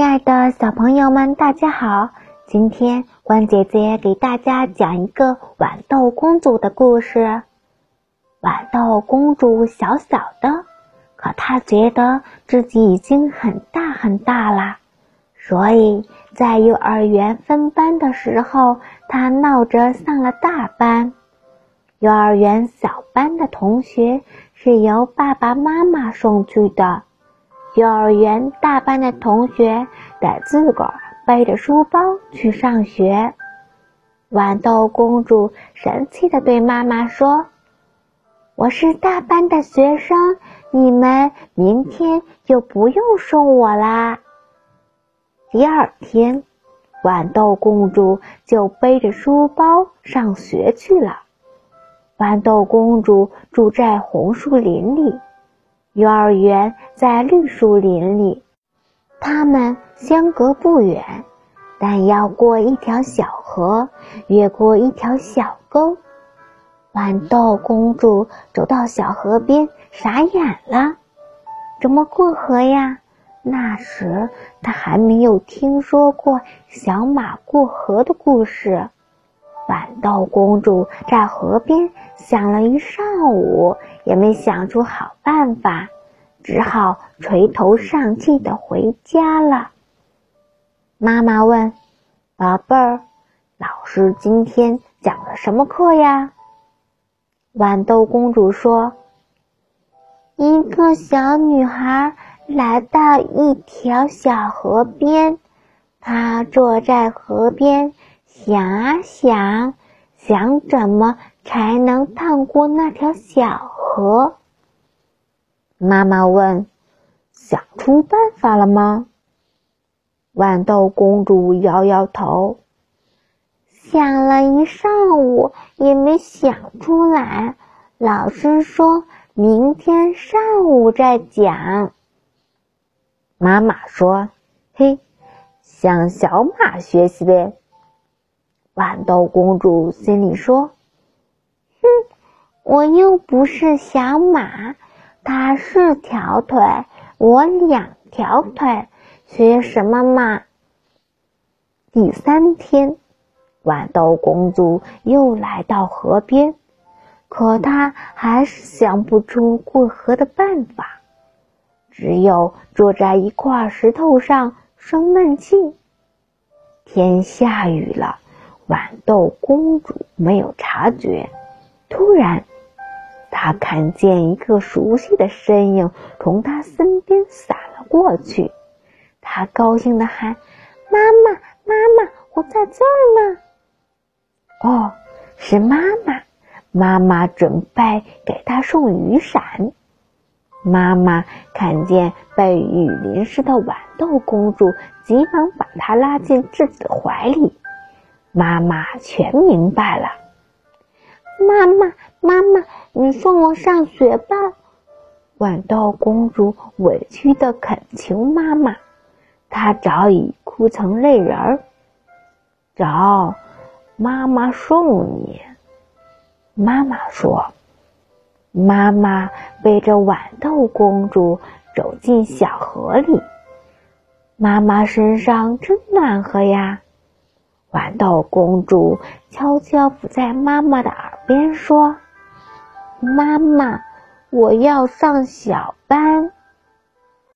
亲爱的小朋友们，大家好！今天关姐姐给大家讲一个豌豆公主的故事。豌豆公主小小的，可她觉得自己已经很大很大了，所以在幼儿园分班的时候，她闹着上了大班。幼儿园小班的同学是由爸爸妈妈送去的。幼儿园大班的同学得自个儿背着书包去上学。豌豆公主神气地对妈妈说：“我是大班的学生，你们明天就不用送我啦。”第二天，豌豆公主就背着书包上学去了。豌豆公主住在红树林里。幼儿园在绿树林里，他们相隔不远，但要过一条小河，越过一条小沟。豌豆公主走到小河边，傻眼了：怎么过河呀？那时她还没有听说过小马过河的故事。豌豆公主在河边想了一上午。也没想出好办法，只好垂头丧气的回家了。妈妈问：“宝贝儿，老师今天讲了什么课呀？”豌豆公主说：“一个小女孩来到一条小河边，她坐在河边想啊想，想怎么才能趟过那条小。”河。妈妈问：“想出办法了吗？”豌豆公主摇摇头，想了一上午也没想出来。老师说明天上午再讲。妈妈说：“嘿，向小马学习呗。”豌豆公主心里说。哼我又不是小马，它是条腿，我两条腿，学什么嘛？第三天，豌豆公主又来到河边，可她还是想不出过河的办法，只有坐在一块石头上生闷气。天下雨了，豌豆公主没有察觉，突然。她看见一个熟悉的身影从她身边闪了过去，她高兴地喊：“妈妈，妈妈，我在这儿呢！”哦，是妈妈，妈妈准备给他送雨伞。妈妈看见被雨淋湿的豌豆公主，急忙把她拉进自己的怀里。妈妈全明白了，妈妈。妈妈，你送我上学吧！豌豆公主委屈的恳求妈妈，她早已哭成泪人儿。走，妈妈送你。妈妈说：“妈妈背着豌豆公主走进小河里，妈妈身上真暖和呀。”豌豆公主悄悄伏在妈妈的耳边说。妈妈，我要上小班。